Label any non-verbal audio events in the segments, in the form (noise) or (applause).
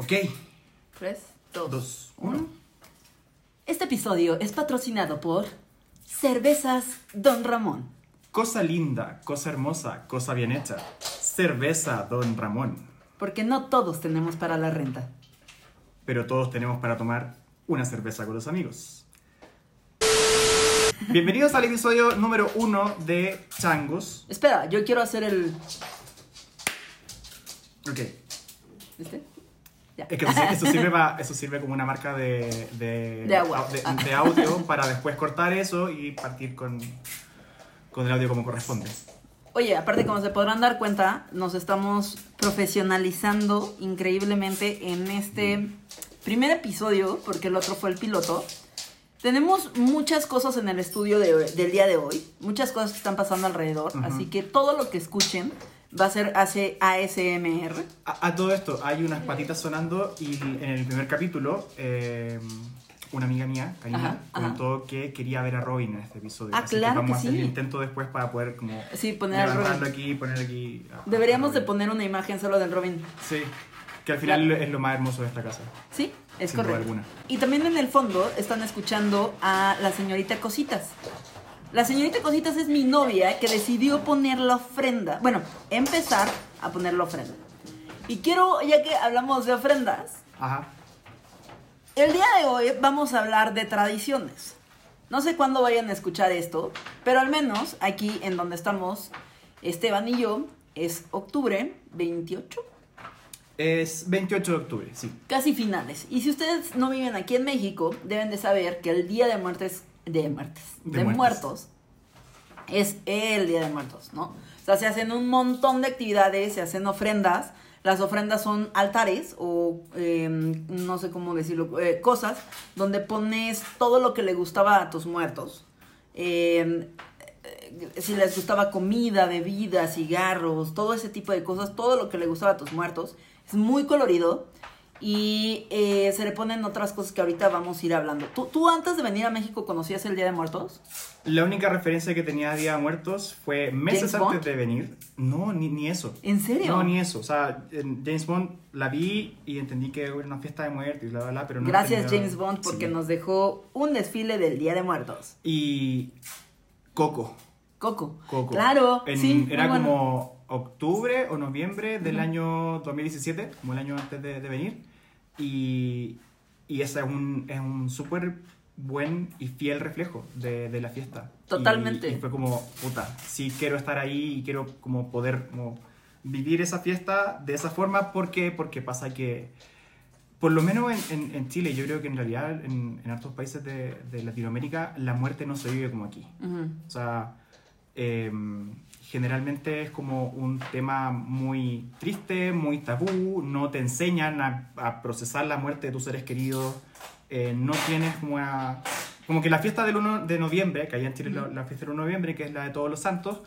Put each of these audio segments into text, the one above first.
Ok. 3, 2, Dos, 1. uno. Este episodio es patrocinado por Cervezas Don Ramón. Cosa linda, cosa hermosa, cosa bien hecha. Cerveza, don Ramón. Porque no todos tenemos para la renta. Pero todos tenemos para tomar una cerveza con los amigos. Bienvenidos al episodio número uno de Changos. Espera, yo quiero hacer el. Ok. ¿Viste? Ya. Es que eso, eso sirve, (laughs) pa- eso sirve como una marca de, de, De agua. de- Ah. de audio para después cortar eso y partir con, con el audio como corresponde. Oye, aparte, como se podrán dar cuenta, nos estamos profesionalizando increíblemente en este primer episodio, porque el otro fue el piloto. Tenemos muchas cosas en el estudio de- del día de hoy, muchas cosas que están pasando alrededor, Ujú. así que todo lo que escuchen va a ser hace ASMR. A, a todo esto, hay unas patitas sonando y en el primer capítulo, eh, una amiga mía, Karina, Ajá, ajá. que quería ver a Robin en este episodio. Ah, Así claro que vamos que a hacer sí. el intento después para poder como Sí, poner a Robin. aquí, poner aquí. a- a Deberíamos de poner una imagen solo del Robin. Sí, que al final es lo más hermoso de esta casa. Sí, es Sin duda correcto. alguna. Y también en el fondo están escuchando a la señorita Cositas. La señorita Cositas es mi novia que decidió poner la ofrenda. Bueno, empezar a poner la ofrenda. Y quiero, ya que hablamos de ofrendas, Ajá. el día de hoy vamos a hablar de tradiciones. No sé cuándo vayan a escuchar esto, pero al menos aquí en donde estamos, Esteban y yo, es octubre 28. Es 28 de octubre, sí. casi finales. Y si ustedes no viven aquí en México, deben de saber que el Día de Muertes, de muertes, De muertos, es el Día de Muertos, ¿no? O sea, se hacen un montón de actividades, se hacen ofrendas. Las ofrendas son altares o eh, no sé cómo decirlo, eh, cosas donde pones todo lo que le gustaba a tus muertos. Eh, eh, si les gustaba comida, bebida, cigarros, todo ese tipo de cosas, todo lo que le gustaba a tus muertos. Es muy colorido y eh, se le ponen otras cosas que ahorita vamos a ir hablando. ¿Tú, ¿Tú antes de venir a México conocías el Día de Muertos? La única referencia que tenía a Día de Muertos fue meses ¿James antes Bond? de venir. No, ni, ni eso. ¿En serio? No, ni eso. O sea, James Bond la vi y entendí que era una fiesta de muerte y bla, bla, bla, pero no Gracias tenía- James Bond porque Sí. nos dejó un desfile del Día de Muertos. Y Coco. Coco. Coco. Claro, En- sí. Era bueno. como octubre o noviembre del Ujú. año 2017, como el año antes de, de venir. Y, y ese es un, es un súper buen y fiel reflejo de, de la fiesta. Totalmente. Y, y fue como, puta, sí quiero estar ahí y quiero como poder como vivir esa fiesta de esa forma. ¿Por qué? Porque pasa que, por lo menos en, en- en Chile, yo creo que en realidad en, en otros países de, de Latinoamérica la muerte no se vive como aquí. Ujú. O sea, eh, generalmente es como un tema muy triste, muy tabú, no te enseñan a, a procesar la muerte de tus seres queridos, eh, no tienes como una- Como que la fiesta del 1 de noviembre, que allá en Chile la, la fiesta del 1 de noviembre, que es la de todos los santos,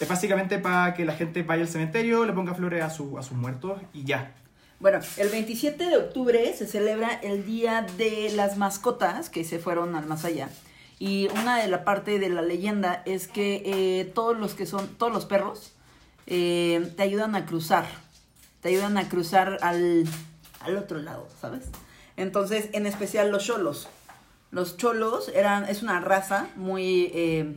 es básicamente para que la gente vaya al cementerio, le ponga flores a, su- a sus muertos y ya. Bueno, el 27 de octubre se celebra el Día de las Mascotas que se fueron al más allá. Y una de la parte de la leyenda es que eh, todos los que son, todos los perros, eh, te ayudan a cruzar. Te ayudan a cruzar al, al otro lado, ¿sabes? Entonces, en especial los cholos. Los cholos eran, es una raza muy eh,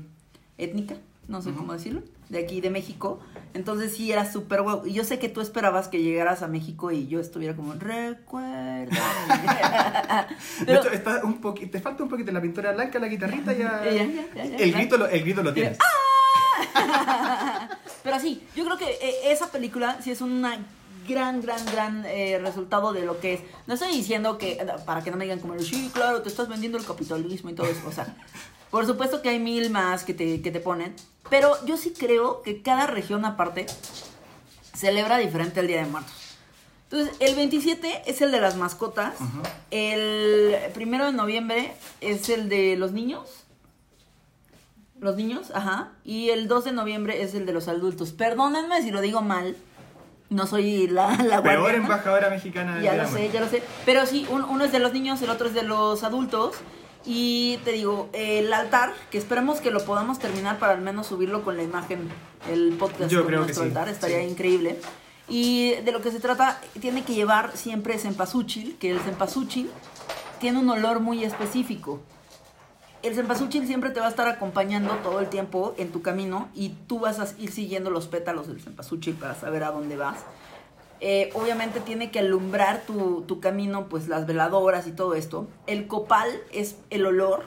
étnica, no sé cómo decirlo, de aquí de México. Entonces sí era súper guau. Y yo sé que tú esperabas que llegaras a México y yo estuviera como, recuerda. (laughs) De hecho, está un te falta un poquito la pintura blanca, la guitarrita, ya... (laughs) Ya, ya, ya, ya, el, grito lo, el grito lo tienes. (laughs) Pero sí, yo creo que eh, esa película sí es una gran, gran, gran eh, resultado de lo que es. No estoy diciendo que, para que no me digan como, sí, claro, te estás vendiendo el capitalismo y todo eso. O sea, por supuesto que hay mil más que te, que te ponen. Pero yo sí creo que cada región aparte celebra diferente el Día de Muertos. Entonces, el 27 es el de las mascotas. Ujú. El primero de noviembre es el de los niños. Los niños, ajá. Y el 2 de noviembre es el de los adultos. Perdónenme si lo digo mal. No soy la, la Peor embajadora mexicana del Ya lo de sé, ya lo sé. Pero sí, un- uno es de los niños, el otro es de los adultos. Y te digo, el altar, que esperemos que lo podamos terminar para al menos subirlo con la imagen, el podcast Yo con creo que nuestro sí, altar, estaría sí. increíble. Y de lo que se trata, tiene que llevar siempre cempasúchil, que el cempasúchil tiene un olor muy específico. El cempasúchil siempre te va a estar acompañando todo el tiempo en tu camino y tú vas a ir siguiendo los pétalos del cempasúchil para saber a dónde vas. Eh, obviamente tiene que alumbrar tu, camino, pues las veladoras y todo esto. El copal es el olor,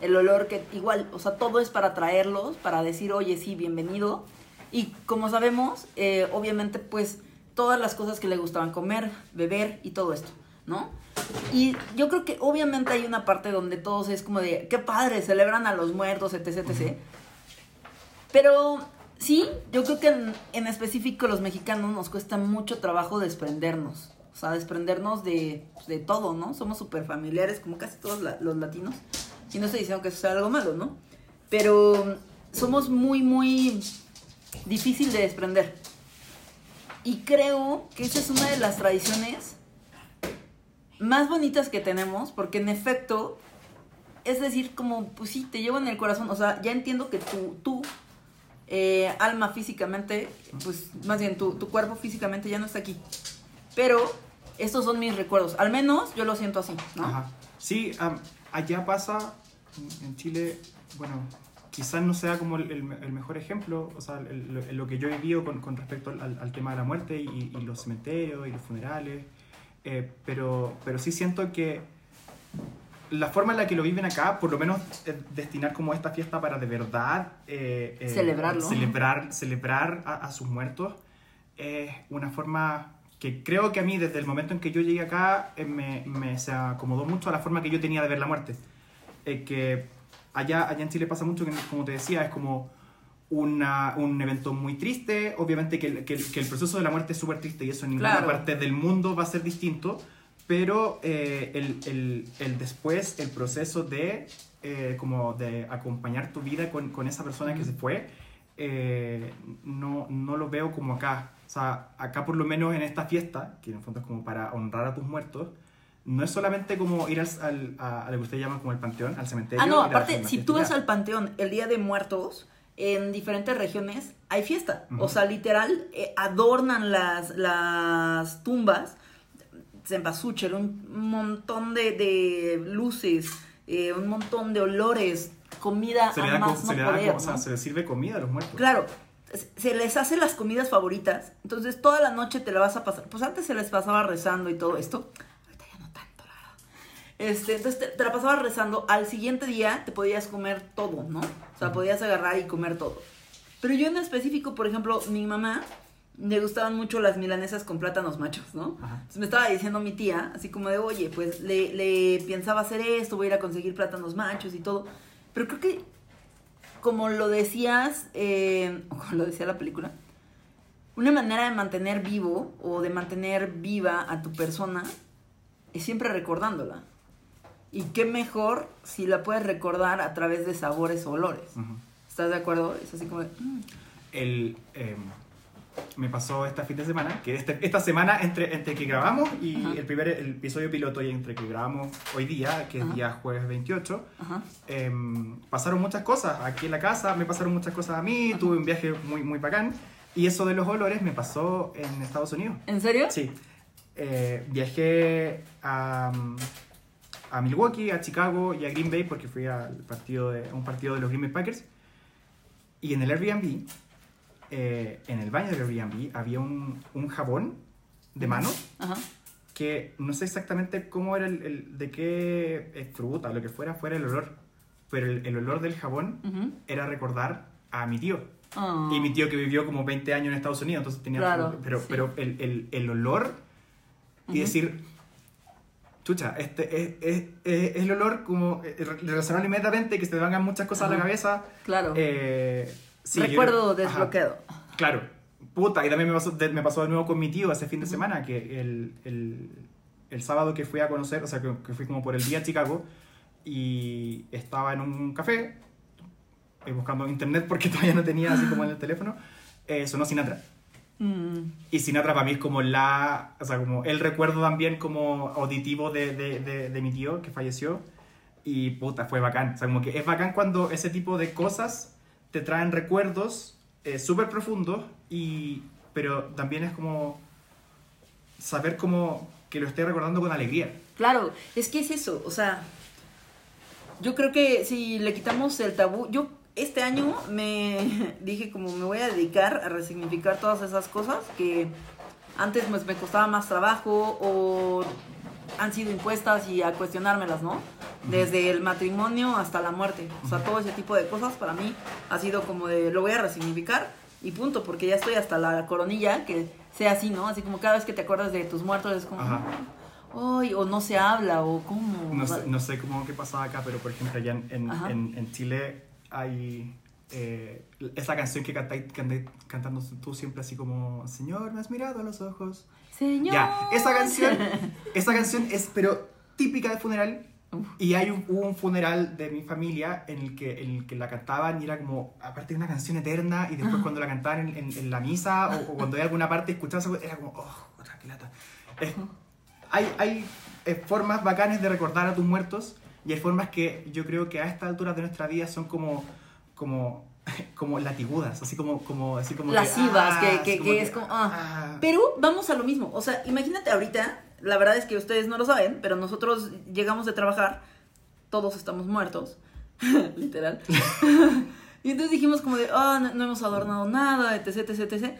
el olor que igual, o sea, todo es para traerlos, para decir, oye, sí, bienvenido. Y como sabemos, eh, obviamente, pues todas las cosas que le gustaban comer, beber y todo esto, ¿no? Y yo creo que obviamente hay una parte donde todos es como de, qué padre, celebran a los muertos, etc, etc. Pero sí, yo creo que en, en específico los mexicanos nos cuesta mucho trabajo desprendernos. O sea, desprendernos de, de todo, ¿no? Somos súper familiares, como casi todos los latinos. Y no estoy diciendo que eso sea algo malo, ¿no? Pero somos muy, muy difícil de desprender. Y creo que esa es una de las tradiciones más bonitas que tenemos, porque en efecto, es decir, como, pues sí, te llevo en el corazón, o sea, ya entiendo que tú, tú eh, alma físicamente, pues más bien tu, tu cuerpo físicamente ya no está aquí, pero estos son mis recuerdos, al menos yo lo siento así. Ajá. Sí, am, allá pasa, en- Chile, bueno, quizás no sea como el, el- mejor ejemplo, o sea, el- lo- que yo he vivido con, con respecto al, tema de la muerte y, y los cementerios y los funerales, eh, pero, pero sí siento que la forma en la que lo viven acá, por lo menos eh, destinar como esta fiesta para de verdad eh, eh, Celebrarlo. celebrar, celebrar a, a sus muertos, es una forma que creo que a mí desde el momento en que yo llegué acá me, me se acomodó mucho a la forma que yo tenía de ver la muerte. Que allá, allá en Chile pasa mucho que, como te decía, es como una, un evento muy triste. Obviamente que el, que que el proceso de la muerte es súper triste y eso en ninguna Claro. parte del mundo va a ser distinto. Pero eh, el, el, el después, el proceso de, eh, como de acompañar tu vida con, con esa persona que se fue, eh, no, no lo veo como acá. O sea, acá por lo menos en esta fiesta, que en el fondo es como para honrar a tus muertos, no es solamente como ir al, al- a, a lo que ustedes llaman como el panteón, al cementerio. Ah, no, aparte, si tú vas al panteón el Día de Muertos, en diferentes regiones hay fiesta. Ujú. O sea, literal, eh, adornan las, las tumbas, cempasúchil, un montón de, de luces, eh, un montón de olores, comida Se le da, más co- no se le da poder, como- o sea, ¿no? se le sirve comida a los muertos. Claro, se- se les hace las comidas favoritas, entonces toda la noche te la vas a pasar. Pues antes se les pasaba rezando y todo esto, ahorita ya no tanto, la verdad. Este, entonces te, te la pasabas rezando, al siguiente día te podías comer todo, ¿no? O sea, podías agarrar y comer todo. Pero yo en específico, por ejemplo, mi mamá le gustaban mucho las milanesas con plátanos machos, ¿no? Ajá. Entonces me estaba diciendo mi tía, así como de, oye, pues le, le pensaba hacer esto, voy a ir a conseguir plátanos machos y todo. Pero creo que, como lo decías, eh, (laughs) o como lo decía la película, una manera de mantener vivo o de mantener viva a tu persona es siempre recordándola. Y qué mejor si la puedes recordar a través de sabores o olores. Ujú. ¿Estás de acuerdo? Es así como de, mm, el, eh, me pasó esta fin de semana, que este- esta semana entre, entre que grabamos y Ajá. el primer el episodio piloto y entre que grabamos hoy día, que es Ajá. día jueves 28, ajá. em, pasaron muchas cosas aquí en la casa, me pasaron muchas cosas a mí, tuve un viaje muy, muy bacán y eso de los olores me pasó en Estados Unidos. ¿En serio? Sí, Eh, viajé a, a Milwaukee, a Chicago y a Green Bay porque fui al partido de, a un partido de los Green Bay Packers. Y en el Airbnb, eh, en el baño del Airbnb, había un, un jabón de mano Ajá. que no sé exactamente cómo era el, el- de qué eh, fruta lo que fuera, fuera el olor. Pero el, el olor del jabón Ujú. era recordar a mi tío. Ah. Y mi tío que vivió como 20 años en Estados Unidos, entonces tenía... Claro, pero sí. pero el, el, el olor y Ujú. decir, chucha, este es, es, es- el olor como eh, relacionado inmediatamente, que se te vengan muchas cosas a la cabeza. Claro. Eh, sí, yo- Recuerdo ajá, desbloqueado. claro. Puta, y también me pasó, de, me pasó de nuevo con mi tío ese fin de semana, que el, el, el sábado que fui a conocer, o sea, que, que fui como por el día a Chicago, y estaba en un café, eh, buscando internet porque (laughs) todavía no tenía así como en el teléfono, eh, sonó Sinatra. Mm. Y Sinatra para mí es como la, o sea, como el recuerdo también como auditivo de, de, de, de mi tío que falleció. Y puta, fue bacán. O sea, como que es bacán cuando ese tipo de cosas te traen recuerdos eh, súper profundos y, pero también es como saber como que lo esté recordando con alegría. Claro, es que es eso, o sea, yo creo que si le quitamos el tabú, yo este año me (laughs) dije como me voy a dedicar a resignificar todas esas cosas que antes pues, me costaba más trabajo o han sido impuestas y a cuestionármelas, ¿no? Desde el matrimonio hasta la muerte. O sea, todo ese tipo de cosas para mí ha sido como de lo voy a resignificar y punto, porque ya estoy hasta la coronilla, que sea así, ¿no? Así como cada vez que te acuerdas de tus muertos es como, Ay, o no se habla, o cómo. No sé, no sé cómo qué pasaba acá, pero por ejemplo, allá en, en, en, Chile hay eh, esa canción que cantáis, cantando tú siempre así como, Señor, me has mirado a los ojos. Señor. Ya, esa canción, esa canción es, pero típica de funeral. Y hay un, hubo un funeral de mi familia en el, que, en el que la cantaban y era como, aparte de una canción eterna, y después cuando la cantaban en, en, la misa o, cuando hay alguna parte escuchabas, era como, oh, otra que lata. hay hay eh, formas bacanes de recordar a tus muertos y hay formas que yo creo que a esta altura de nuestra vida son como, como (laughs) como latigudas, así como, como, así como lascivas, que, que, que, es como, ah. Ah. Pero vamos a lo mismo, o sea, imagínate ahorita, la verdad es que ustedes no lo saben, pero nosotros llegamos de trabajar, todos estamos muertos, (laughs) literal. (laughs) y entonces dijimos como de, ah, no, hemos adornado nada, etc, etc, etc.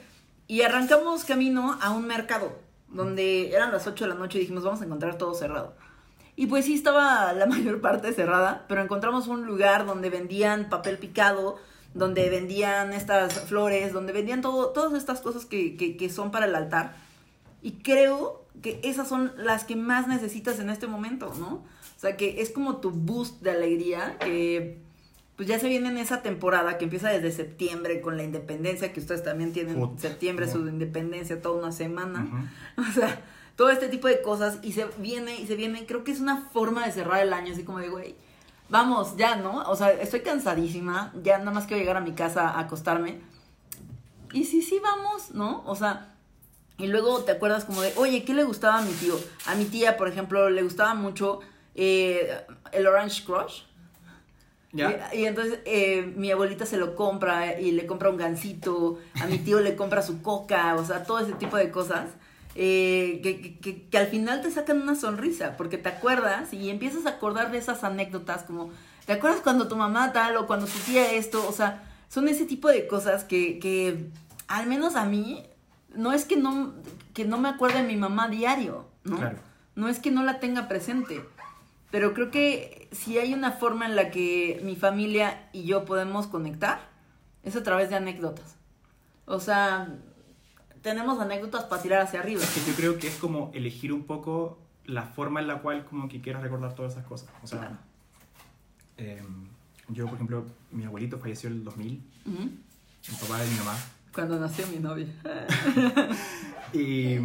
Y arrancamos camino a un mercado, donde eran las 8 de la noche y dijimos, vamos a encontrar todo cerrado. Y pues sí estaba la (laughs) mayor parte cerrada, pero encontramos un lugar donde vendían papel picado, donde vendían estas flores, donde vendían todo, todas estas cosas que, que, son para el altar. Y creo que esas son las que más necesitas en este momento, ¿no? O sea, que es como tu boost de alegría, que pues ya se viene en esa temporada que empieza desde septiembre con la independencia, que ustedes también tienen septiembre su independencia toda una semana. (laughs) O sea, todo este tipo de cosas y se viene y se viene. Creo que es una forma de cerrar el año, así como de, güey, vamos, ya, ¿no? O sea, estoy cansadísima, ya nada más quiero llegar a mi casa a acostarme. Y sí, sí, vamos, ¿no? O sea, y luego te acuerdas como de, oye, ¿qué le gustaba a mi tío? A mi tía, por ejemplo, le gustaba mucho eh, el Orange Crush. ¿Ya? Y, entonces eh, mi abuelita se lo compra y le compra un gansito, a mi tío le compra su coca, o sea, todo ese tipo de cosas. Eh, que, que, que, al final te sacan una sonrisa, porque te acuerdas y empiezas a acordar de esas anécdotas, como, ¿te acuerdas cuando tu mamá tal o cuando tu tía esto? O sea, son ese tipo de cosas que, que al menos a mí, no es que no, que no me acuerde de mi mamá diario, ¿no? No es que no la tenga presente, pero creo que si hay una forma en la que mi familia y yo podemos conectar, es a través de anécdotas. O sea, tenemos anécdotas para tirar hacia arriba. Es que yo creo que es como elegir un poco la forma en la cual como que quieras recordar todas esas cosas. O sea, em, yo, por ejemplo, mi abuelito falleció en el 2000, mi papá de mi mamá. Cuando nació mi novia. (laughs) y,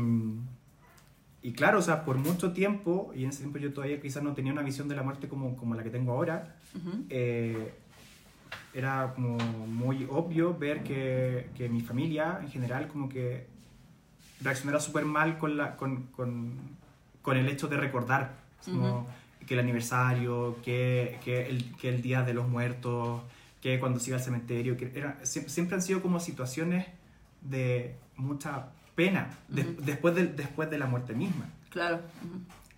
y claro, o sea, por mucho tiempo, y en ese tiempo yo todavía quizás no tenía una visión de la muerte como, como la que tengo ahora, era como muy obvio ver que, que, mi familia en general como que reaccionara súper mal con, la, con, con, con, el hecho de recordar como que el aniversario, que, que, el, que el Día de los Muertos, que cuando se iba al cementerio, que era, siempre, han sido como situaciones de mucha pena después, de, después de la muerte misma. Claro.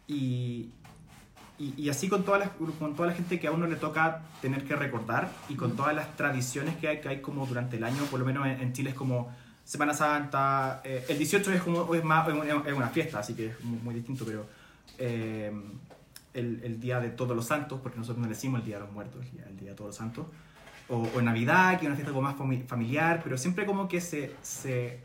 Y, y, así con toda, la, con toda la gente que a uno le toca tener que recordar y con todas las tradiciones que hay, que hay como durante el año, por lo menos en, Chile es como Semana Santa, eh, el 18 es, como, es, más, es una fiesta, así que es muy, distinto, pero eh, el, el, Día de Todos los Santos, porque nosotros no le decimos el Día de los Muertos, el Día de Todos los Santos, o, o Navidad, que es una fiesta como más familiar, pero siempre como que se, se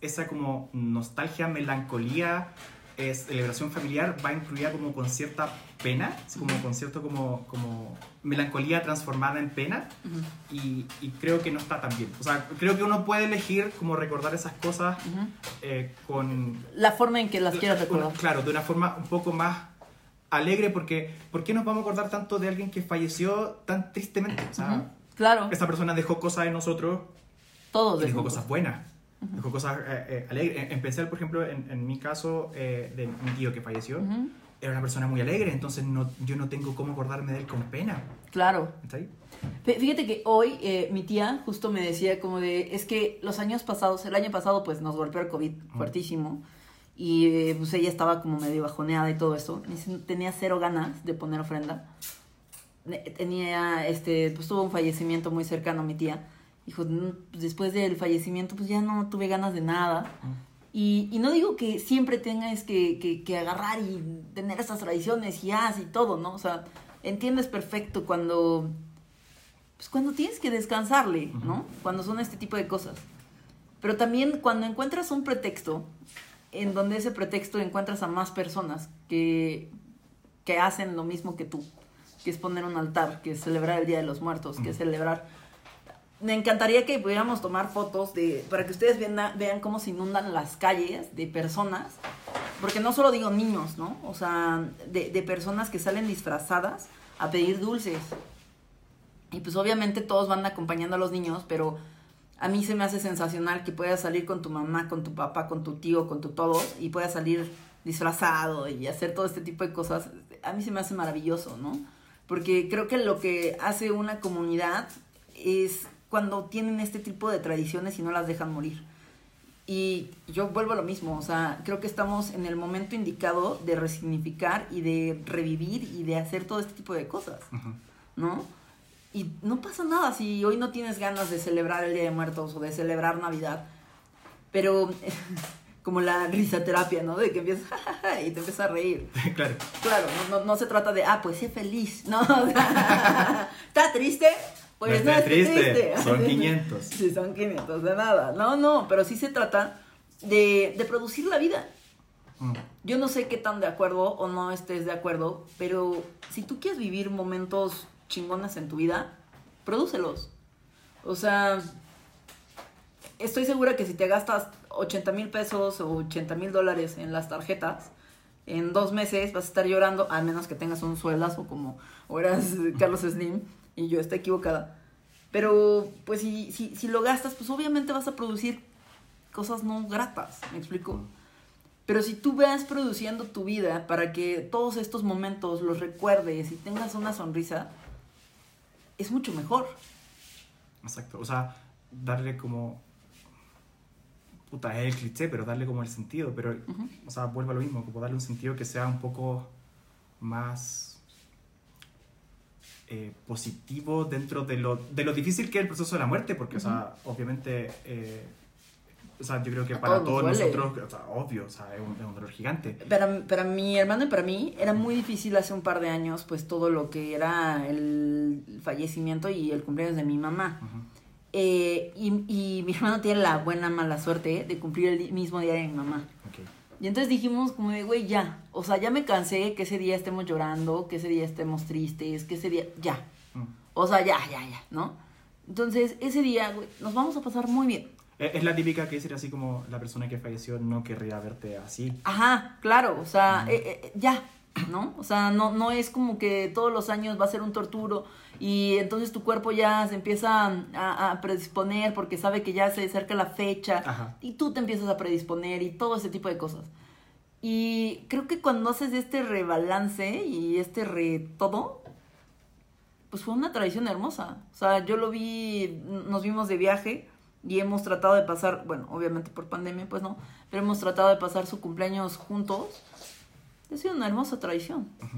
esa como nostalgia, melancolía, es celebración familiar va incluida como con cierta pena, como con cierto como, como melancolía transformada en pena y, y, creo que no está tan bien. O sea, creo que uno puede elegir como recordar esas cosas eh, con... La forma en que las quieras recordar. Claro, de una forma un poco más alegre porque ¿por qué nos vamos a acordar tanto de alguien que falleció tan tristemente? O sea, claro. Esa persona dejó cosas en nosotros. Todos dejó cosas buenas cosas eh, eh, alegres. En, especial, por ejemplo, en, en mi caso eh, de mi tío que falleció, era una persona muy alegre, entonces no, yo no tengo cómo acordarme de él con pena. Claro. ¿Está ahí? Fí- Fíjate que hoy eh, mi tía justo me decía como de, es que los años pasados, el año pasado pues nos golpeó el COVID fuertísimo y eh, pues ella estaba como medio bajoneada y todo eso. Tenía cero ganas de poner ofrenda. Ne- Tenía, este, pues tuvo un fallecimiento muy cercano a mi tía. Dijo, "Mm, pues, después del fallecimiento pues ya no tuve ganas de nada. Y, y no digo que siempre tengas que, que, que agarrar y tener estas tradiciones y haz y todo, ¿no? O sea, entiendes perfecto cuando pues cuando tienes que descansarle, ¿no? Cuando son este tipo de cosas. Pero también cuando encuentras un pretexto, en donde ese pretexto encuentras a más personas que, que hacen lo mismo que tú, que es poner un altar, que es celebrar el Día de los Muertos, que es celebrar... Me encantaría que pudiéramos tomar fotos de, para que ustedes vean, vean cómo se inundan las calles de personas, porque no solo digo niños, ¿no? O sea, de, de personas que salen disfrazadas a pedir dulces. Y pues obviamente todos van acompañando a los niños, pero a mí se me hace sensacional que puedas salir con tu mamá, con tu papá, con tu tío, con tu todos, y puedas salir disfrazado y hacer todo este tipo de cosas. A mí se me hace maravilloso, ¿no? Porque creo que lo que hace una comunidad es cuando tienen este tipo de tradiciones y no las dejan morir. Y yo vuelvo a lo mismo, o sea, creo que estamos en el momento indicado de resignificar y de revivir y de hacer todo este tipo de cosas. ¿no? Y no pasa nada si hoy no tienes ganas de celebrar el Día de Muertos o de celebrar Navidad, pero (laughs) como la risaterapia, ¿no? De que empiezas (laughs) y te empiezas a reír. (laughs) claro. Claro, no, no, no se trata de, ah, pues sé feliz, (laughs) ¿no? ¿Está triste? Pues No no, estés esté triste, triste. son 500. Sí, son 500 de nada. No, no, pero sí se trata de, de producir la vida. Mm. Yo no sé qué tan de acuerdo o no estés de acuerdo, pero si tú quieres vivir momentos chingones en tu vida, prodúcelos. O sea, estoy segura que si te gastas 80 mil pesos o 80 mil dólares en las tarjetas, en dos meses vas a estar llorando, a menos que tengas un sueldazo como o eras Carlos Slim y yo estoy equivocada. Pero, pues, si, si, si lo gastas, pues obviamente vas a producir cosas no gratas, ¿me explico? Pero si tú vas produciendo tu vida para que todos estos momentos los recuerdes y tengas una sonrisa, es mucho mejor. Exacto. O sea, darle como. Puta, es el cliché, pero darle como el sentido. Pero, o sea, vuelvo a lo mismo, como darle un sentido que sea un poco más eh, positivo dentro de lo, de lo difícil que es el proceso de la muerte, porque, o sea, obviamente. eh, o sea, yo creo que A para todos nosotros, o sea, obvio, o sea, es un, es un dolor gigante. Para, para mi hermano y para mí era muy difícil hace un par de años, pues todo lo que era el fallecimiento y el cumpleaños de mi mamá. Ujú. Eh, y, y mi hermano tiene la buena mala suerte de cumplir el mismo día de mi mamá. Ok. Y entonces dijimos como de, güey, ya. O sea, ya me cansé que ese día estemos llorando, que ese día estemos tristes, que ese día, ya. Mm. O sea, ya, ya, ya, ¿no? Entonces, ese día, güey, nos vamos a pasar muy bien. Es, es la típica que decir así como la persona que falleció no querría verte así. Ajá, claro, o sea, eh, eh, ya, ¿no? O sea, no, no es como que todos los años va a ser un torturo y entonces tu cuerpo ya se empieza a, a predisponer porque sabe que ya se acerca la fecha Ajá. y tú te empiezas a predisponer y todo ese tipo de cosas. Y creo que cuando haces este rebalance y este re todo, pues fue una tradición hermosa. O sea, yo lo vi, nos vimos de viaje y hemos tratado de pasar, bueno, obviamente por pandemia, pues no, pero hemos tratado de pasar su cumpleaños juntos. Ha sido una hermosa tradición. Sea,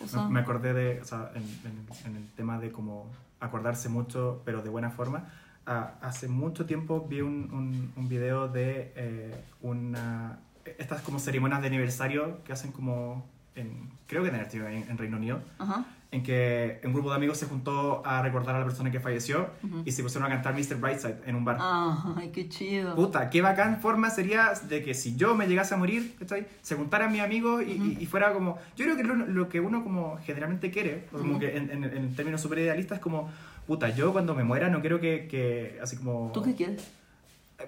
Me- me acordé de, o sea, en, en- en el tema de como acordarse mucho, pero de buena forma. Ah, hace mucho tiempo vi un, un, un video de eh, una, estas como ceremonias de aniversario que hacen como, en, creo que en, en, en Reino Unido, ajá. En que un grupo de amigos se juntó a recordar a la persona que falleció Ujú. y se pusieron a cantar Mr. Brightside en un bar. Ay, qué chido. Puta, qué bacán forma sería de que si yo me llegase a morir, ¿cachai? se juntaran mis amigos y, y- y fuera como... Yo creo que lo, lo que uno como generalmente quiere, o como Ujú. que en, en, en términos super idealistas, es como, puta, yo cuando me muera no quiero que, que así como... ¿Tú qué quieres?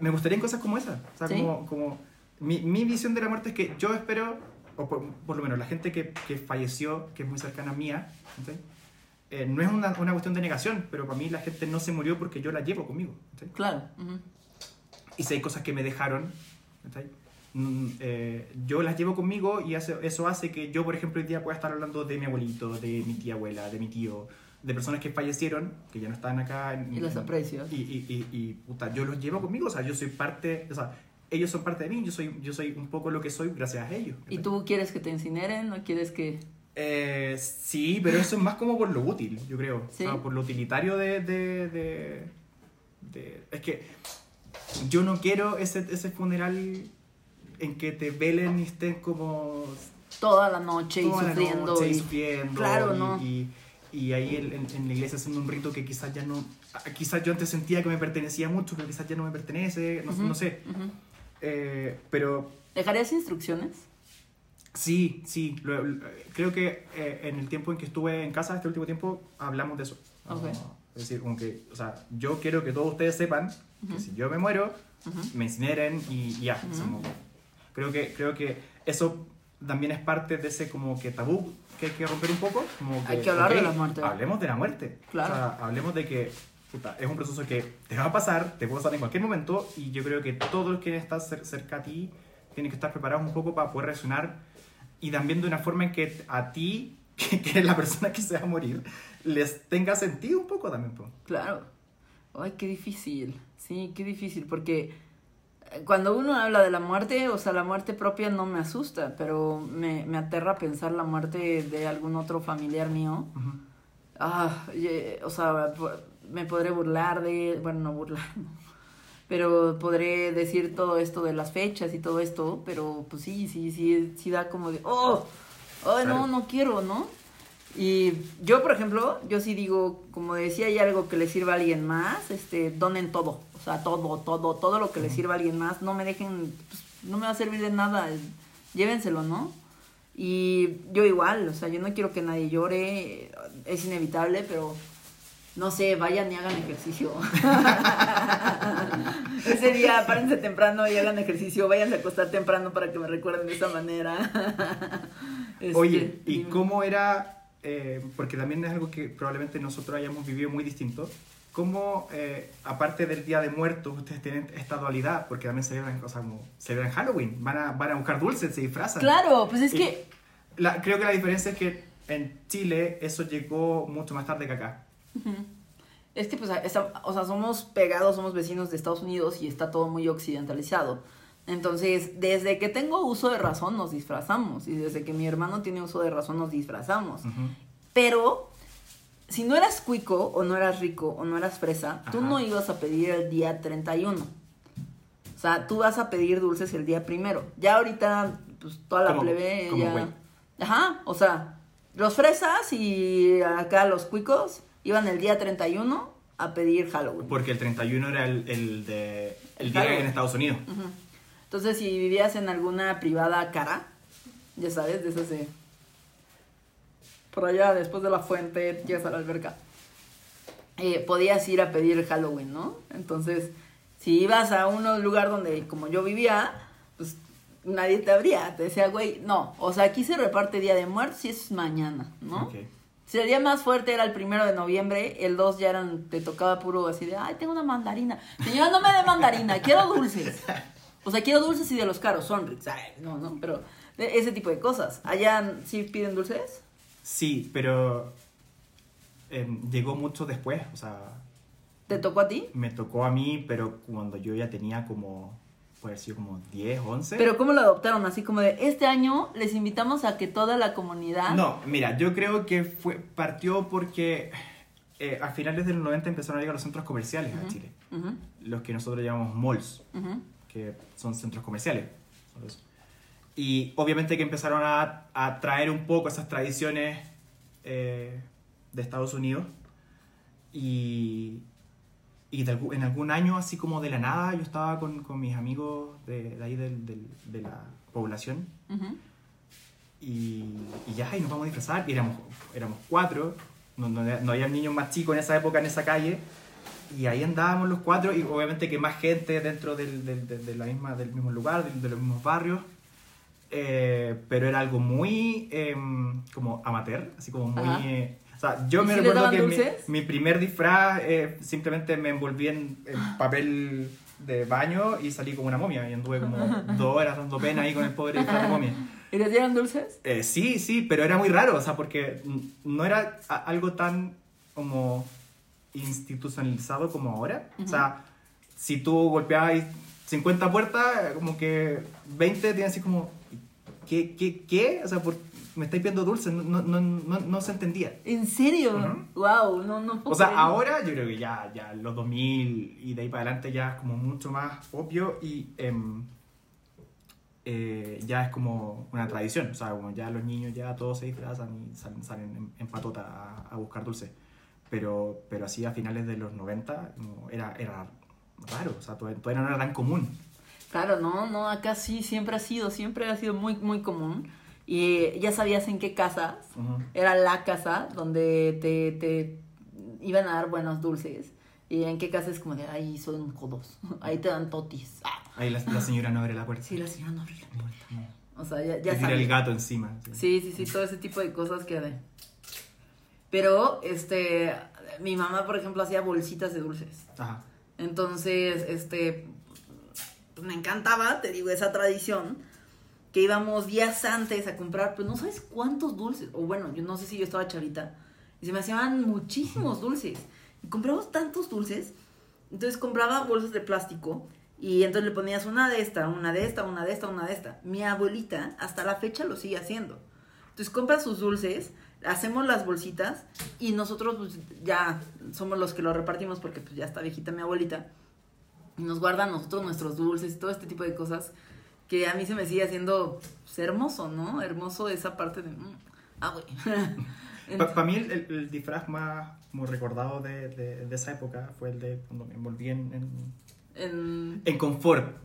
Me gustarían cosas como esas. O sea, ¿Sí? como... como mi, mi visión de la muerte es que yo espero, o por, por lo menos la gente que, que falleció, que es muy cercana a mía, ¿cachai? Eh, no es una, una cuestión de negación, pero para mí la gente no se murió porque yo la llevo conmigo. ¿cachai? Claro. ujú. Y si hay cosas que me dejaron, ¿cachai? mm, eh, yo las llevo conmigo y hace- eso hace que yo, por ejemplo, hoy día pueda estar hablando de mi abuelito, de mi tía abuela, de mi tío, de personas que fallecieron, que ya no están acá. en- Y las en- aprecias. Y, y, y, y, puta, yo los llevo conmigo, o sea, yo soy parte, o sea, ellos son parte de mí, yo soy, yo soy un poco lo que soy gracias a ellos. ¿Y tú quieres que te incineren? ¿No quieres que.? Eh, sí, pero eso es más como por lo útil, yo creo. Sí. O sea, por lo utilitario de, de, de, de- Es que yo no quiero ese, ese funeral en que te velen y estén como... Toda la noche y toda la sufriendo. noche y y- sufriendo. Claro, y, ¿no? Y, y ahí en, en- la iglesia haciendo un rito que quizás ya no... Quizás yo antes sentía que me pertenecía mucho, pero quizás ya no me pertenece, no, Ujú, no sé. ujú. Eh, pero ¿Dejarías instrucciones? Sí, sí. lo- lo- creo que eh, en el tiempo en que estuve en casa, este último tiempo, hablamos de eso. Ok. Ah, es decir, como que, o sea, yo quiero que todos ustedes sepan que si yo me muero, Ujú. me incineren y, ya. Como- creo, que, creo que eso también es parte de ese como que tabú que hay que romper un poco. Como Hay que hablar de ok, la muerte. Hablemos de la muerte. Claro. O sea, hablemos de que puta, es un proceso que te va a pasar, te puede pasar en cualquier momento y yo creo que todos los que están cer- cerca a ti tienen que estar preparados un poco para poder reaccionar y también de una forma en que a ti, (laughs) que que eres la persona que se va a morir, les tenga sentido un poco también. po. Claro. Ay, qué difícil. Sí, qué difícil, porque eh, cuando uno habla de la muerte, o sea, la muerte propia no me asusta, pero me, me aterra pensar la muerte de algún otro familiar mío. Ujú. Ah, ye- o sea, me podré burlar de, bueno, no burlar, (laughs) no. pero podré decir todo esto de las fechas y todo esto, pero pues sí, sí, sí, sí da como de, oh, ay, no, no quiero, ¿no? Y yo, por ejemplo, yo sí digo, como decía, hay algo que le sirva a alguien más, este, donen todo, o sea, todo, todo, todo lo que le sirva a alguien más, no me dejen, pues, no me va a servir de nada, llévenselo, ¿no? Y yo igual, o sea, yo no quiero que nadie llore, es inevitable, pero no sé, vayan y hagan ejercicio. (laughs) Ese día, párense temprano y hagan ejercicio, vayan a acostar temprano para que me recuerden de esa manera. (laughs) Este, Oye, ¿y dime. cómo era? eh, porque también es algo que probablemente nosotros hayamos vivido muy distinto. ¿Cómo, eh, aparte del Día de Muertos, ustedes tienen esta dualidad? Porque también celebran, sea, como celebran Halloween, van a, van a buscar dulces, se disfrazan. Claro, pues es Y que, la- creo que la diferencia es que en Chile eso llegó mucho más tarde que acá. Es que pues, o sea, somos pegados, somos vecinos de Estados Unidos y está todo muy occidentalizado. Entonces, desde que tengo uso de razón nos disfrazamos y desde que mi hermano tiene uso de razón nos disfrazamos. Pero si no eras cuico o no eras rico o no eras fresa, tú no ibas a pedir el día 31. O sea, tú vas a pedir dulces el día primero. Ya ahorita, pues toda la Como- plebe como ya... Ajá, o sea, los fresas y acá los cuicos iban el día 31 a pedir Halloween. Porque el 31 era el, el de, el El día Halloween. en Estados Unidos. Ujú. Entonces, si vivías en alguna privada cara, ya sabes, de esas de... Por allá, después de la fuente, llegas a la alberca. eh, podías ir a pedir Halloween, ¿no? Entonces, si ibas a un lugar donde, como yo vivía, pues nadie te abría. Te decía, güey, no. O sea, aquí se reparte Día de Muertos y es mañana, ¿no? Ok. Si el día más fuerte era el primero de noviembre, el 2 ya eran, te tocaba puro así de, ay, tengo una mandarina. Señora, no me dé mandarina, quiero dulces. O sea, quiero dulces y de los caros. Ay, no, no, pero ese tipo de cosas. ¿Allá sí piden dulces? Sí, pero em, llegó mucho después. O sea, ¿Te tocó a ti? me tocó a mí, pero cuando yo ya tenía como, puede sido como 10, 11. Pero ¿cómo lo adoptaron? Así como de, este año les invitamos a que toda la comunidad... No, mira, yo creo que fue partió porque eh, a finales del 90 empezaron a llegar los centros comerciales a Chile. Ujú, Los que nosotros llamamos malls, ujú. que son centros comerciales. Y obviamente que empezaron a, a traer un poco esas tradiciones eh, de Estados Unidos. Y, y de en algún año, así como de la nada, yo estaba con, con mis amigos de, de ahí del- del- de la población. Y, y ya, y nos vamos a disfrazar. Y éramos, éramos cuatro. No, no, no había niños más chicos en esa época, en esa calle. Y ahí andábamos los cuatro. Y obviamente que más gente dentro del, del, del- de la misma, del mismo lugar, de, de los mismos barrios. Eh, pero era algo muy em, como amateur, así como muy... Eh, o sea, yo ¿Y me si recuerdo que mi, primer disfraz eh, simplemente me envolví en, en (gasps) papel de baño y salí como una momia. Y anduve como (laughs) dos horas dando pena ahí con el pobre disfraz de (laughs) momia. ¿Y les dieron dulces? Eh, sí, sí, pero era muy raro, o sea, porque no era algo tan como institucionalizado como ahora. O sea, si tú golpeabas 50 puertas, como que 20 tienen así como, ¿qué? ¿Qué? ¿Qué? O sea, por- me estáis pidiendo dulces, no, no, no, no, no se entendía. ¿En serio? Ujú. Wow, no, no puedo O sea, ahora yo creo que ya, ya los 2000 y de ahí para adelante ya es como mucho más obvio y em, eh, ya es como una tradición. O sea, como ya los niños ya todos se disfrazan y salen, salen en, en patota a, a buscar dulce. Pero, pero así a finales de los 90 como era, era raro, o sea, todavía, todavía no era tan común. Claro, no, no, acá sí siempre ha sido, siempre ha sido muy, muy común. Y ya sabías en qué casas. Era la casa donde te, te iban a dar buenos dulces. Y en qué casa es como de, ahí son jodos. (laughs) Ahí te dan totis. Ah, Ahí la, la señora no abre la puerta. sí, la señora no abre la puerta. O sea, ya, ya tira el sabes. gato encima. Sí, sí, sí, todo ese tipo de cosas que de. Pero, este, mi mamá, por ejemplo, hacía bolsitas de dulces. Ajá. Entonces, este, pues me encantaba, te digo, esa tradición, que íbamos días antes a comprar, pues no sabes cuántos dulces, o bueno, yo no sé si yo estaba chavita, y se me hacían muchísimos dulces. Y compramos tantos dulces, entonces compraba bolsas de plástico, y entonces le ponías una de esta, una de esta, una de esta, una de esta. Mi abuelita hasta la fecha lo sigue haciendo. Entonces compra sus dulces, hacemos las bolsitas y nosotros pues, ya somos los que lo repartimos porque pues ya está viejita mi abuelita. Y nos guardan nosotros nuestros dulces y todo este tipo de cosas que a mí se me sigue haciendo pues, hermoso, ¿no? Hermoso esa parte de... mm, ah, güey. (laughs) Para mí el, el- el disfraz más como recordado de, de, de esa época fue el de cuando me envolví en, en, En- en confort.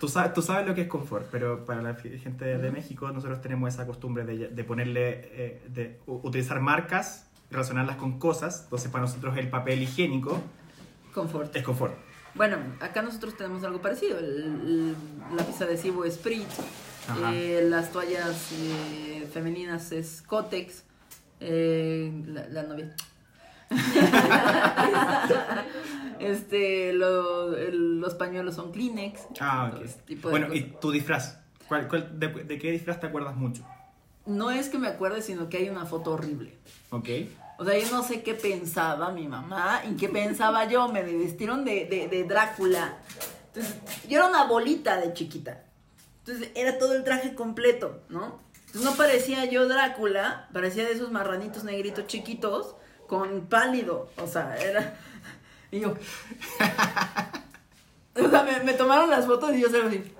Tú sabes, tú sabes lo que es confort, pero para la gente de México nosotros tenemos esa costumbre de, de ponerle, eh, de utilizar marcas, relacionarlas con cosas. Entonces para nosotros el papel higiénico confort. es confort. Bueno, acá nosotros tenemos algo parecido. El, el lápiz adhesivo es Sprit. Eh, las toallas eh, femeninas es Cotex. eh, la, la novia. (laughs) este, lo- el- los pañuelos son Kleenex. Ah, ok. tipo Bueno, cosas. y tu disfraz. ¿Cuál, cuál- de, de qué disfraz te acuerdas mucho? No es que me acuerde, sino que hay una foto horrible. ¿Ok? O sea, yo no sé qué pensaba mi mamá y qué pensaba yo. Me vestieron de, de, de Drácula. Entonces, yo era una bolita de chiquita. Entonces, era todo el traje completo, ¿no? Entonces, no parecía yo Drácula, parecía de esos marranitos negritos chiquitos con pálido. O sea, era. (laughs) Y yo. (laughs) O sea, me, me tomaron las fotos y yo se lo así.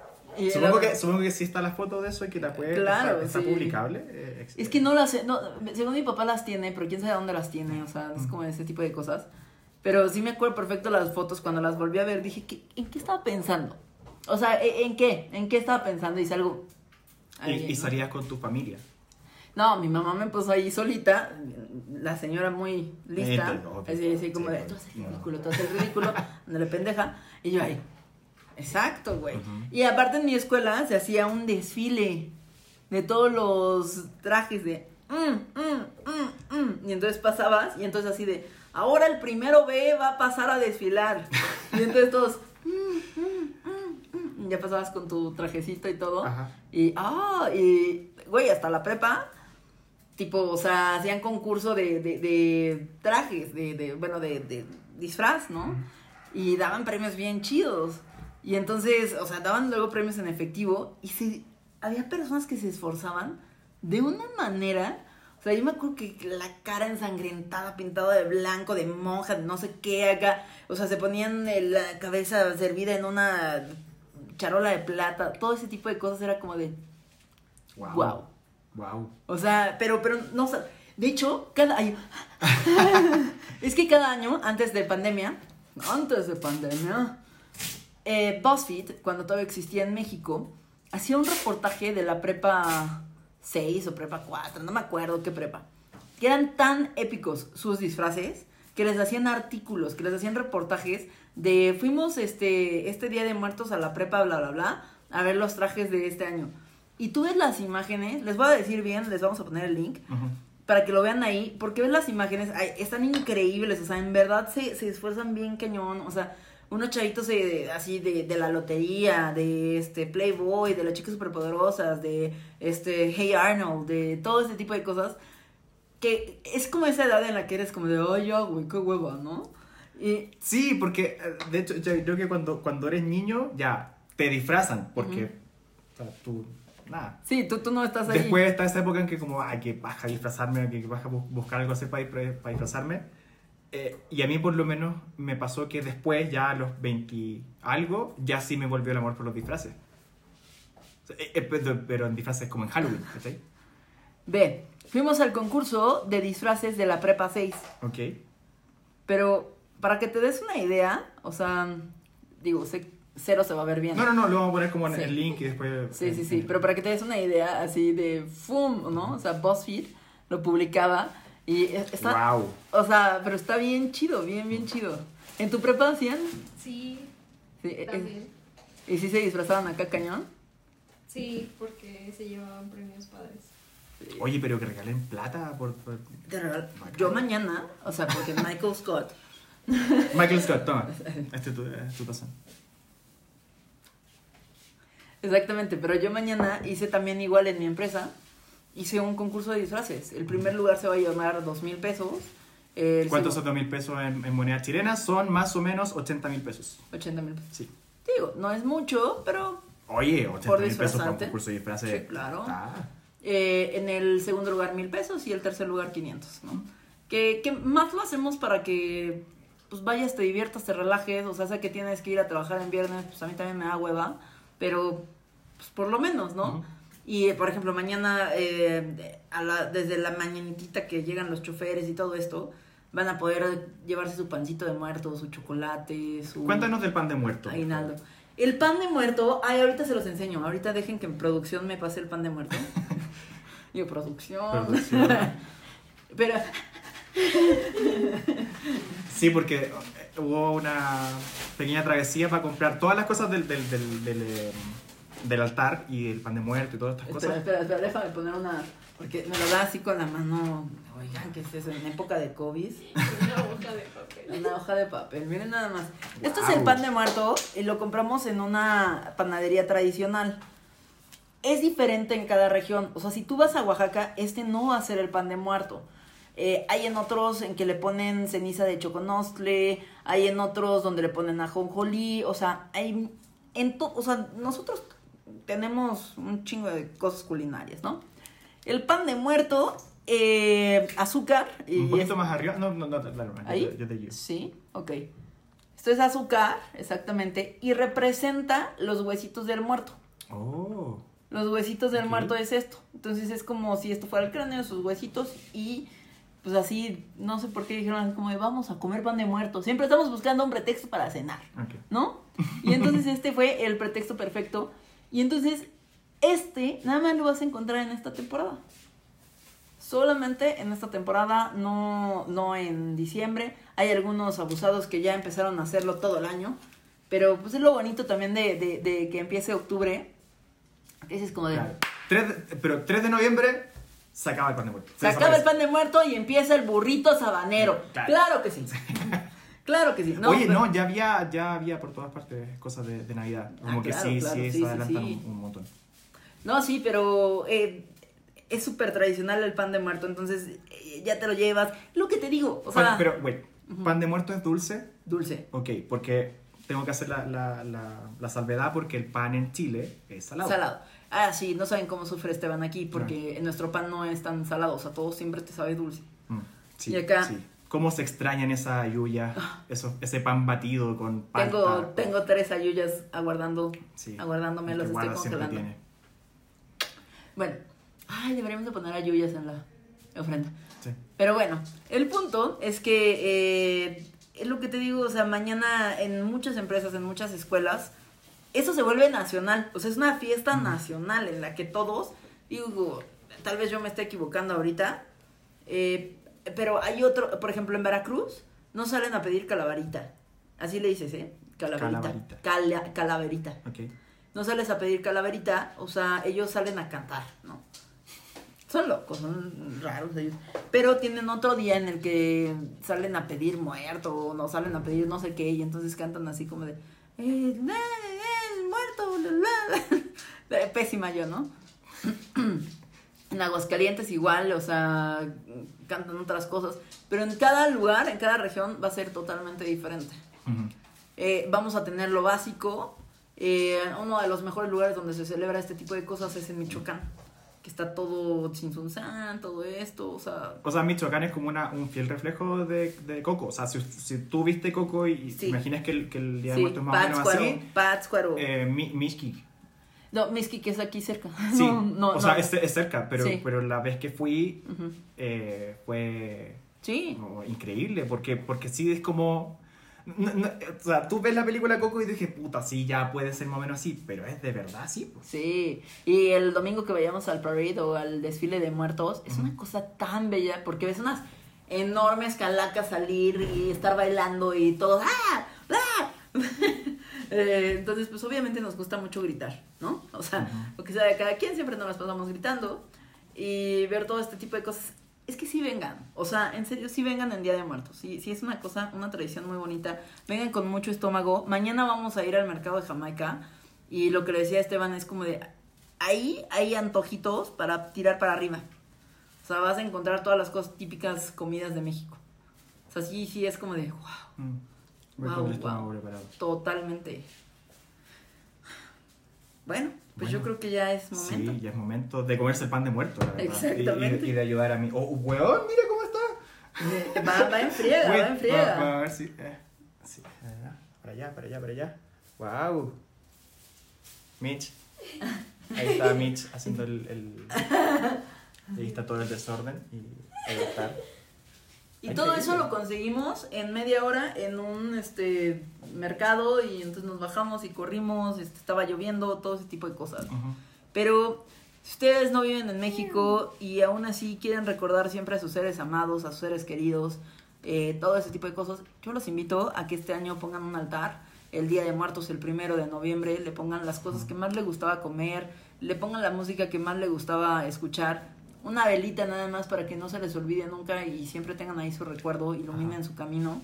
Supongo que, supongo que sí está la foto de eso y que la puede Claro, está, está sí. publicable. eh, Es que no las no, según mi papá las tiene, pero quién sabe dónde las tiene, o sea, es como ese tipo de cosas. Pero sí me acuerdo perfecto las fotos cuando las volví a ver, dije, ¿qué- ¿en qué estaba pensando? O sea, ¿e- ¿en qué? ¿En qué estaba pensando? Y salgo... y, y ¿no? salías con tu familia. No, mi mamá me puso ahí solita, la señora muy lista, Eh, obvio. así, así como Sí, de, tú haces no. ridículo, tú haces ridículo, (laughs) ándale pendeja, y yo ahí, exacto, güey. Y aparte en mi escuela se hacía un desfile de todos los trajes de, mm, mm, mm, mm, y entonces pasabas, y entonces así de, ahora el primero B va a pasar a desfilar, y entonces todos, mm, mm, ya pasabas con tu trajecito y todo, Ajá. y, ah, y, güey, hasta la prepa, tipo, o sea, hacían concurso de, de, de trajes, de, de, bueno, de, de disfraz, ¿no? Y daban premios bien chidos. Y entonces, o sea, daban luego premios en efectivo y se, había personas que se esforzaban de una manera, o sea, yo me acuerdo que la cara ensangrentada, pintada de blanco, de monja, de no sé qué acá, o sea, se ponían eh, la cabeza servida en una charola de plata, todo ese tipo de cosas era como de, Wow. wow. Wow. O sea, pero, pero, no, o sea, de hecho, cada año, (laughs) es que cada año, antes de pandemia, antes de pandemia, eh, BuzzFeed, cuando todavía existía en México, hacía un reportaje de la prepa 6 o prepa 4, no me acuerdo qué prepa, que eran tan épicos sus disfraces que les hacían artículos, que les hacían reportajes de fuimos este, este día de muertos a la prepa, bla, bla, bla, a ver los trajes de este año. Y tú ves las imágenes, les voy a decir bien, les vamos a poner el link, para que lo vean ahí, porque ves las imágenes, ay, están increíbles, o sea, en verdad se, se esfuerzan bien cañón, o sea, unos chavitos de- así de, de la lotería, de este Playboy, de las chicas superpoderosas, de este Hey Arnold, de todo ese tipo de cosas, que es como esa edad en la que eres como de, ay, ya, güey, qué hueva, ¿no? Y Sí, porque eh, de hecho yo creo que cuando, cuando eres niño ya te disfrazan, porque o sea, tú, nada. sí, tú, tú no estás ahí. Después está esa época en que como, ay, que baja a disfrazarme, que baja buscar algo así para, para disfrazarme. Eh, y a mí por lo menos me pasó que después, ya a los 20 algo, ya sí me volvió el amor por los disfraces. Eh, eh, pero, en disfraces como en Halloween, ¿cachai? Ve, fuimos al concurso de disfraces de la Prepa 6. Ok. Pero para que te des una idea, o sea, digo, sé, cero se va a ver bien. No, no, no, lo vamos a poner como en Sí. el link y después... Sí, sí, sí, pero para que te des una idea así de FUM, ¿no? O sea, BuzzFeed lo publicaba y e- está, Wow. o sea, pero está bien chido, bien, bien chido. ¿En tu prepa hacían? Sí, Sí, eh, también. ¿Y si se disfrazaban acá cañón? Sí, porque se llevaban premios padres. Oye, pero que regalen plata por... por- Te regal- Yo mañana, o sea, porque (laughs) Michael Scott, Michael Scott, toma. (laughs) Este es tu, es tu tazón. exactamente, pero yo mañana hice también igual en mi empresa, hice un concurso de disfraces. El primer lugar se va a llamar dos mil pesos. el ¿Cuántos son 2 mil pesos en, en moneda chilena? Son más o menos 80 mil pesos. 80 mil pesos. Sí. Digo, no es mucho, pero Oye, 80 Por mil pesos para un concurso de disfraces. Sí, claro. Ah, Eh, en el segundo lugar mil pesos y el tercer lugar 500, ¿no? Que, que más lo hacemos para que pues vayas, te diviertas, te relajes, o sea, sé que tienes que ir a trabajar en viernes, pues a mí también me da hueva, pero pues por lo menos, ¿no? Ujú. Y eh, por ejemplo, mañana, eh, a la- desde la mañanitita que llegan los choferes y todo esto, van a poder llevarse su pancito de muerto, su chocolate, su... Cuéntanos del pan de muerto. Aguinaldo. El pan de muerto, ay, ahorita se los enseño. Ahorita dejen que en producción me pase el pan de muerto. (laughs) Yo, producción. Producción. (laughs) Pero, Sí, porque eh, hubo una pequeña travesía para comprar todas las cosas del, del, del, del, del altar y el pan de muerto y todas estas espera, cosas. espera, espera, déjame poner una. Porque me lo da así con la mano. Oigan, ¿qué es eso? En época de COVID. Una hoja de papel. Una hoja de papel, miren nada más. Esto es el pan de muerto y lo compramos en una panadería tradicional. Es diferente en cada región. O sea, si tú vas a Oaxaca, este no va a ser el pan de muerto. Eh, hay en otros en que le ponen ceniza de choconostle, hay en otros donde le ponen ajonjolí, o sea, hay en to- o sea, nosotros tenemos un chingo de cosas culinarias, ¿no? El pan de muerto, eh, azúcar y Un poquito es- más arriba. No, no, no, claro, ¿Ahí? yo te guío. Sí, ok. Esto es azúcar, exactamente, y representa los huesitos del muerto. Oh. Los huesitos del muerto es esto. Entonces es como si esto fuera el cráneo, sus huesitos, y pues así, no sé por qué dijeron como de vamos a comer pan de muerto. Siempre estamos buscando un pretexto para cenar, Ok. ¿no? Y entonces este fue el pretexto perfecto. Y entonces este nada más lo vas a encontrar en esta temporada. Solamente en esta temporada, no, no en diciembre. Hay algunos abusados que ya empezaron a hacerlo todo el año. Pero pues es lo bonito también de, de- de que empiece octubre. Ese es como de... Claro. De- pero 3 de noviembre se acaba el pan de muerto. Se acaba el pan de muerto y empieza el burrito sabanero. Claro. Claro, que sí. (laughs) claro que sí. No, Oye, pero- no, ya había, ya había por todas partes cosas de, de Navidad. Como Ah, que claro, sí, claro, sí, sí, se adelantan sí. Un, un montón. No, sí, pero eh, es súper tradicional el pan de muerto, entonces eh, ya te lo llevas. Lo que te digo, o sea, Pan- pero, wait, ¿pan de muerto es dulce? dulce. Ok, porque tengo que hacer la, la, la, la salvedad porque el pan en Chile es salado. Salado. Ah, sí, no saben cómo sufre Esteban aquí, porque nuestro pan no es tan salado, o sea, todo siempre te sabe dulce. Mm, sí, Y acá- Ah. sí. ¿Cómo se extrañan esa yuya, eso, ese pan batido con palta? Tengo, tengo tres ayuyas aguardando, Sí, aguardándome, los estoy congelando. tiene. Bueno, ay, deberíamos de poner ayuyas en la ofrenda. Sí. Pero bueno, el punto es que eh, es lo que te digo, o sea, mañana en muchas empresas, en muchas escuelas, eso se vuelve nacional. O sea, es una fiesta nacional en la que todos, digo, tal vez yo me esté equivocando ahorita, eh, pero hay otro, por ejemplo, en Veracruz, no salen a pedir calaverita. Así le dices, ¿eh? Calaverita. Calaverita. Cala- calaverita. Ok. No sales a pedir calaverita, o sea, ellos salen a cantar, ¿no? Son locos, son raros ellos. Pero tienen otro día en el que salen a pedir muerto, o no salen a pedir no sé qué, y entonces cantan así como de. Eh, el muerto, la, la, la". (laughs) Pésima yo, ¿no? (clears throat) en Aguascalientes igual, o sea, cantan otras cosas. Pero en cada lugar, en cada región, va a ser totalmente diferente. Ujú. Eh, vamos a tener lo básico. Eh, uno de los mejores lugares donde se celebra este tipo de cosas es en Michoacán. Que está todo Chinzunzán, todo esto, o sea... O sea, Michoacán es como una, un fiel reflejo de, de Coco. O sea, si, si tú viste Coco y, Sí. imaginas que el, que el Día de Sí, Muertos es más o menos Pátzcuaro, así, Pátzcuaro. eh, Mi- Mixquic. No, Miski, que es aquí cerca. (laughs) Sí, No, no, o sea, es, es cerca, pero, Sí. pero la vez que fui eh, fue Sí, como increíble, porque, porque sí es como... o sea, tú ves la película Coco y dije, puta, sí, ya puede ser más o menos así, pero es de verdad así. pues. sí. Y el domingo que vayamos al parade o al desfile de muertos, es una cosa tan bella, porque ves unas enormes calacas salir y estar bailando y todo. ¡Ah! ¡Ah! (laughs) Eh, entonces, pues obviamente nos gusta mucho gritar, ¿no? O sea, Ujú. lo que sea de cada quien, siempre nos las pasamos gritando y ver todo este tipo de cosas. Es que sí vengan, o sea, en serio, sí vengan en Día de Muertos. Sí, sí es una cosa, una tradición muy bonita. Vengan con mucho estómago. Mañana vamos a ir al mercado de Jamaica y lo que le decía Esteban es como de, ahí hay antojitos para tirar para arriba. O sea, vas a encontrar todas las cosas típicas comidas de México. O sea, sí, sí, es como de, wow. Mm. Wow, estómago wow. preparado. Totalmente. Bueno, pues yo Bueno. creo que ya es momento. Sí, ya es momento de comerse el pan de muerto, la verdad. Y- Exactamente. Y, y de ayudar a mí. ¡Oh, weón! ¡Mira cómo está! Va, va en friega, Wait, va en friega. va- va a ver si. eh, sí, para allá, para allá, para allá. ¡Wow! Mitch. Ahí está Mitch haciendo el. el- ahí está todo el desorden. Y ahí está. Y Ay, todo eso lo conseguimos en media hora en un este mercado y entonces nos bajamos y corrimos, este, estaba lloviendo, todo ese tipo de cosas. Pero si ustedes no viven en México y aún así quieren recordar siempre a sus seres amados, a sus seres queridos, eh, todo ese tipo de cosas, yo los invito a que este año pongan un altar. El Día de Muertos, el primero de noviembre, le pongan las cosas que más le gustaba comer, le pongan la música que más le gustaba escuchar, una velita nada más para que no se les olvide nunca y siempre tengan ahí su recuerdo, iluminen Ajá. su camino.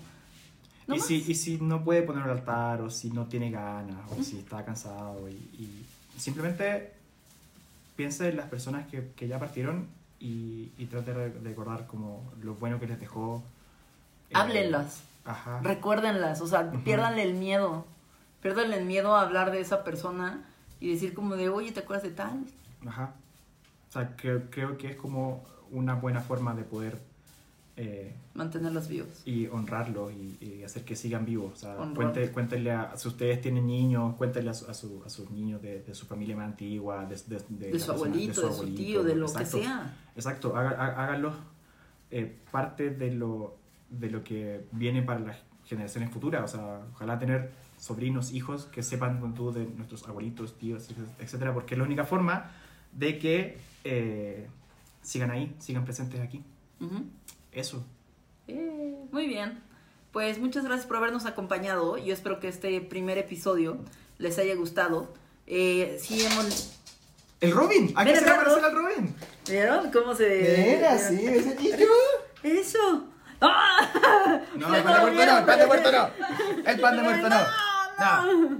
No y, si, y si no puede poner el altar, o si no tiene ganas, o si está cansado, y, y simplemente piense en las personas que, que ya partieron y, y trate de recordar como lo bueno que les dejó. eh, Háblenlas. Ajá. Recuérdenlas, o sea, Ujú. piérdanle el miedo. Piérdanle el miedo a hablar de esa persona y decir como de, oye, ¿te acuerdas de tal? Ajá. O sea, creo, creo que es como una buena forma de poder eh, Mantenerlos vivos. y honrarlos y, y hacer que sigan vivos. O sea, cuente, cuéntenle a, si ustedes tienen niños, cuéntenle a, su- a, su- a sus niños de, de su familia más antigua, de, de, De, su persona- abuelito, de su, abuelito. tío, de lo Exacto. que sea. Exacto, háganlos eh, parte de lo, de lo que viene para las generaciones futuras. O sea, ojalá tener sobrinos, hijos que sepan con tú de nuestros abuelitos, tíos, etcétera, porque es la única forma de que eh, sigan ahí, sigan presentes aquí. Eso. Eh, muy bien. Pues muchas gracias por habernos acompañado. Yo espero que este primer episodio les haya gustado. Eh, sí hemos... ¡El Robin! ¡Aquí Mira, se a aparecer al Robin! ¿Vieron cómo se... ese niño. ¡Eso! ¡Ah! No, el pan de muerto no, el pan de muerto no. El pan de muerto no. No.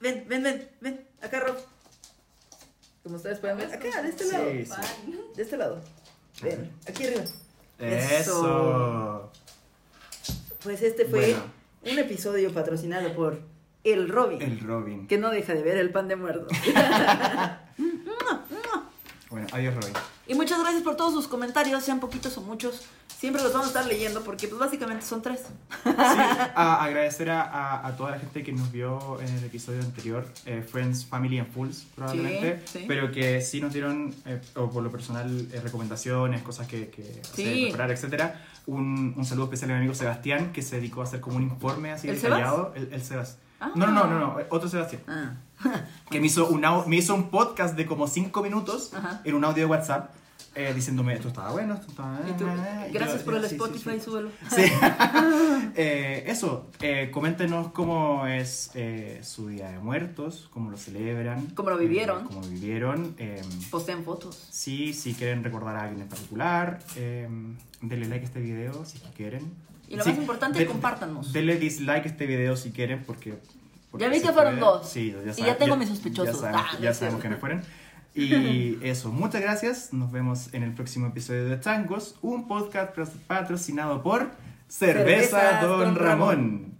Ven, ven, ven, ven. Acá, Rob. Como ustedes pueden ver. Acá, de este lado. Sí, sí. De este lado. Ven, aquí arriba. Eso. Pues este fue Bueno. un episodio patrocinado por El Robin. El Robin. Que no deja de ver el pan de muerto. (laughs) (laughs) Bueno, adiós Robin. y muchas gracias por todos sus comentarios, sean poquitos o muchos. Siempre los vamos a estar leyendo porque pues básicamente son tres. Sí, (laughs) a agradecer a, a- a toda la gente que nos vio en el episodio anterior, eh, Friends, Family and Fools, probablemente, Sí, sí. pero que sí nos dieron, eh, o por lo personal, eh, recomendaciones, cosas que, que mejorar, etcétera. Un, un saludo especial a mi amigo Sebastián, que se dedicó a hacer como un informe así ¿El detallado. El, el Sebas. Ah. No, no, no, no, no, otro Sebastián. Ah. Que me hizo, un me hizo un podcast de como 5 minutos Ajá. en un audio de WhatsApp eh, diciéndome esto estaba bueno, esto estaba... Y tú, y gracias yo, por el sí, Spotify, sí. súbelo. (laughs) Sí. (laughs) Eh, eso, eh, coméntenos cómo es eh, su Día de Muertos, cómo lo celebran. Cómo lo vivieron. eh, cómo vivieron. eh, Posteen fotos. sí, si quieren recordar a alguien en particular, eh, denle like a este video si es que quieren. Y lo más importante, de- compártanos. Denle dislike a este video si quieren porque... porque Ya vi que fueron puede. dos. Sí, ya Y sabe- ya tengo mis sospechosos. Ya sabemos, Ah, no ya sabemos cierto. quiénes fueron. Y eso, muchas gracias. Nos vemos en el próximo episodio de Tangos, un podcast patrocinado por Cerveza Don Ramón.